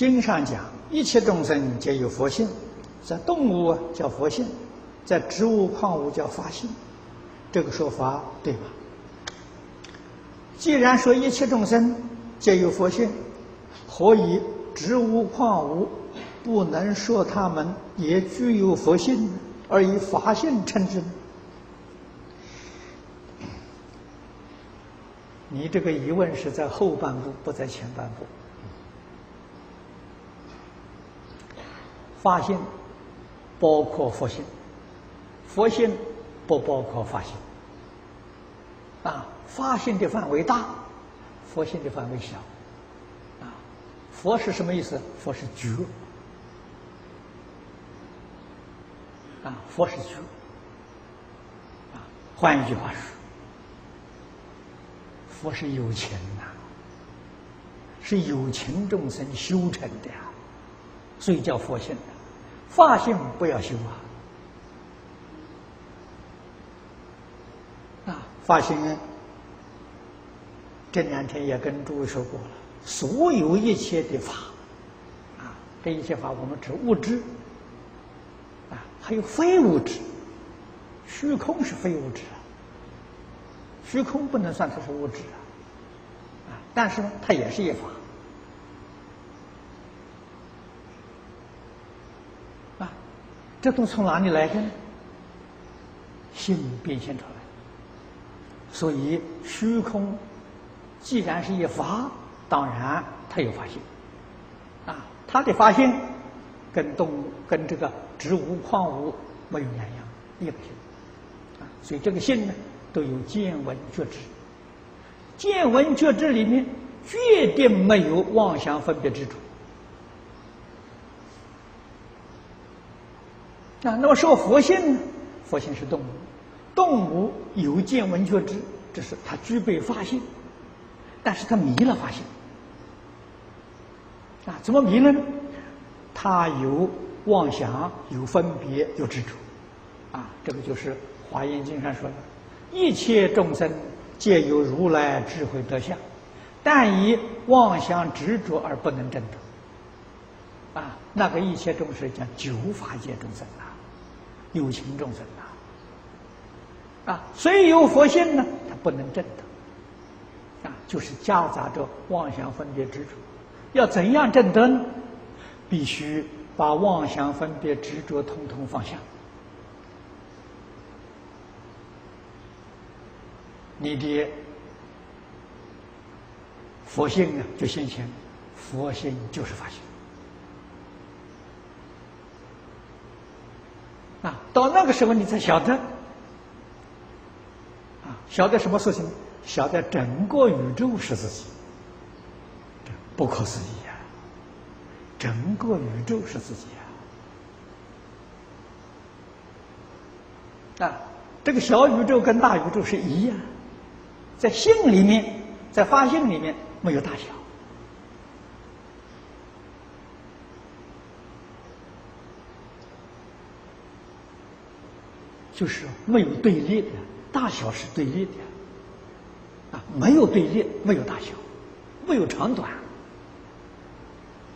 经上讲，一切众生皆有佛性，在动物叫佛性，在植物矿物叫法性，这个说法对吗？既然说一切众生皆有佛性，何以植物矿物不能说他们也具有佛性，而以法性称之？你这个疑问是在后半部，不在前半部。法性包括佛性，佛性不包括法性。啊，法性的范围大，佛性的范围小。啊，佛是什么意思？佛是觉。啊，佛是觉。啊，换一句话说，佛是有情呐，是有情众生修成的呀，所以叫佛性。法性不要修啊！啊，法性，这两天也跟诸位说过了，所有一切的法，啊，这一切法我们指物质，啊，还有非物质，虚空是非物质啊，虚空不能算它是物质啊，啊，但是呢，它也是一法。这都从哪里来的呢？心变现出来。所以虚空既然是一法，当然它有法性。啊，它的法性跟动物、跟这个植物、矿物没有两样，一个性。啊，所以这个性呢，都有见闻觉知。见闻觉知里面，绝对没有妄想分别之处。啊，那么说佛性呢？佛性是动物，动物有见闻觉知，这是它具备法性，但是它迷了法性。啊，怎么迷了呢？它有妄想，有分别，有执着。啊，这个就是《华严经》上说的：“一切众生皆有如来智慧德相，但以妄想执着而不能证得。”啊，那个一切众生叫九法界众生啊。有情众生呐，啊，虽有佛性呢，他不能证得，啊，就是夹杂着妄想分别执着。要怎样证得呢？必须把妄想分别执着统统放下，你的佛性啊就现前，佛性就是法性。啊，到那个时候你才晓得，啊，晓得什么事情？晓得整个宇宙是自己，不可思议呀！整个宇宙是自己呀！啊，这个小宇宙跟大宇宙是一样，在性里面，在发性里面没有大小。就是没有对立的，大小是对立的，啊，没有对立，没有大小，没有长短，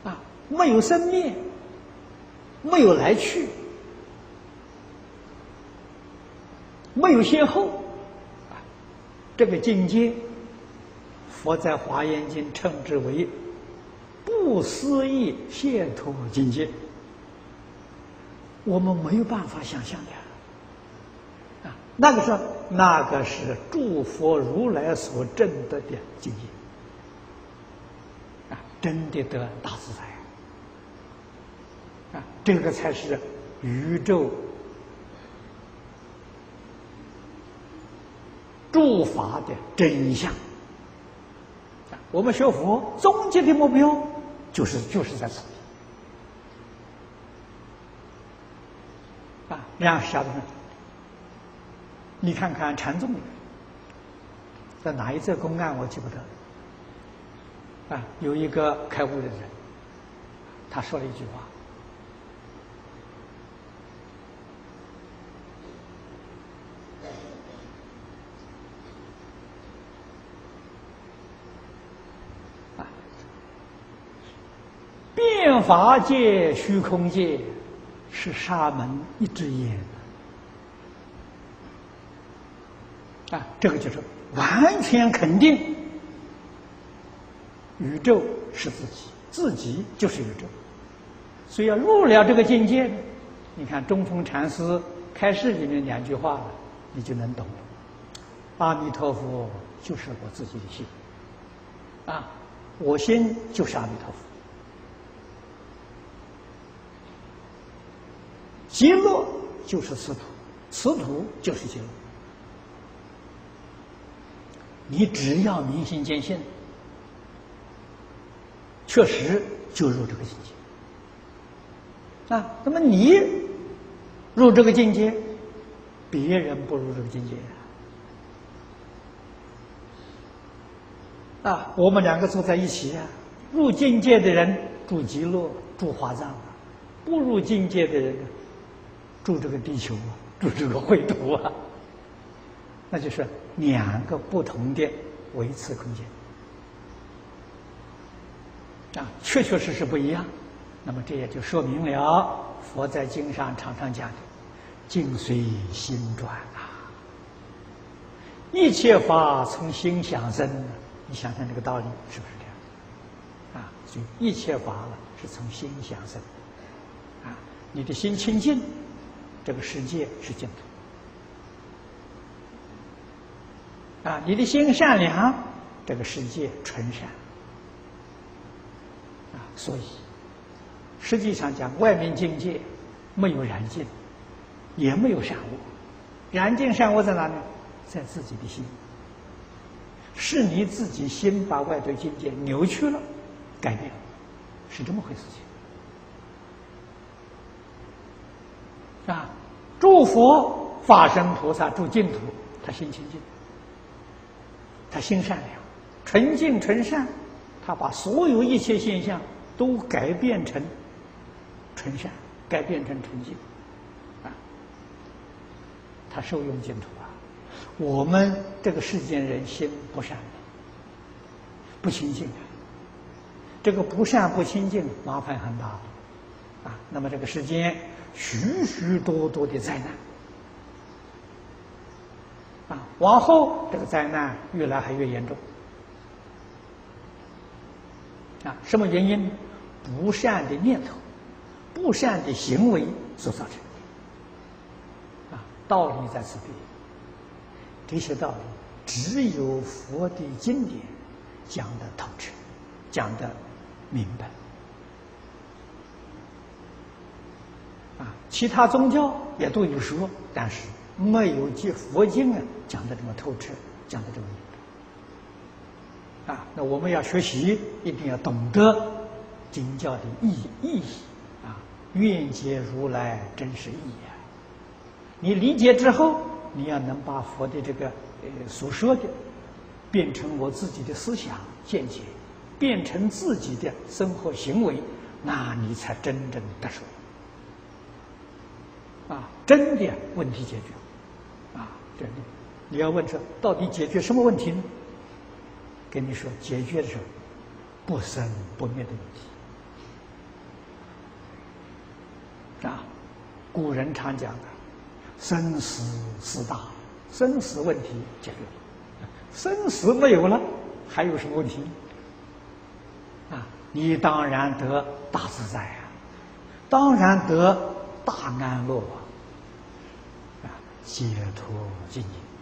啊，没有生灭，没有来去，没有先后，啊，这个境界，佛在《华严经》称之为不思议解脱境界，我们没有办法想象的。那个是那个是诸佛如来所证得的境界啊，真的得大自在啊，这个才是宇宙诸法的真相啊。我们学佛终极的目标就是就是在此啊，让晓得。你看看禅宗，在哪一则公案我记不得。啊，有一个开悟的人，他说了一句话：“啊，遍念法界、虚空界是沙门一只眼啊，这个就是完全肯定，宇宙是自己，自己就是宇宙。所以要入了这个境界，你看中峰禅师开示里面两句话，你就能懂了。阿弥陀佛就是我自己的心，啊，我心就是阿弥陀佛。极乐就是此土，此土就是极乐。你只要明心见性，确实就入这个境界。啊，那么你入这个境界，别人不入这个境界啊。啊，我们两个坐在一起啊，入境界的人住极乐，住华藏；不入境界的人。住这个地球，住这个秽土啊，那就是两个不同的维持空间啊，确确实实不一样。那么这也就说明了佛在经上常常讲的“境随心转”啊，一切法从心想生。你想想这个道理是不是这样？啊，所以一切法呢是从心想生啊，你的心清净。这个世界是净土啊！你的心善良，这个世界纯善啊！所以，实际上讲，外面境界没有染净，也没有善恶，染净善恶在哪里？在自己的心，是你自己心把外头境界扭曲了、改变了，是这么回事情。啊，诸佛法身菩萨住净土，他心清净，他心善良，纯净纯善，他把所有一切现象都改变成纯善，改变成纯净，啊，他受用净土啊。我们这个世间人心不善，不清净啊，这个不善不清净，麻烦很大，啊，那么这个世间。许许多多的灾难啊！往后这个灾难越来还越严重啊！什么原因？不善的念头、不善的行为所造成的啊！道理在此地，这些道理只有佛的经典讲得透彻，讲得明白。啊，其他宗教也都有说，但是没有借佛经啊讲的这么透彻，讲的这么。啊，那我们要学习，一定要懂得经教的意意义啊，愿解如来真实义啊。你理解之后，你要能把佛的这个呃所说的变成我自己的思想见解，变成自己的生活行为，那你才真正得手。啊，真的问题解决，真的，你要问说到底解决什么问题呢？跟你说，解决的是不生不灭的问题。啊，古人常讲的，生死四大，生死问题解决了，生死没有了，还有什么问题？啊，你当然得大自在啊，当然得。大安乐啊，解脱境界。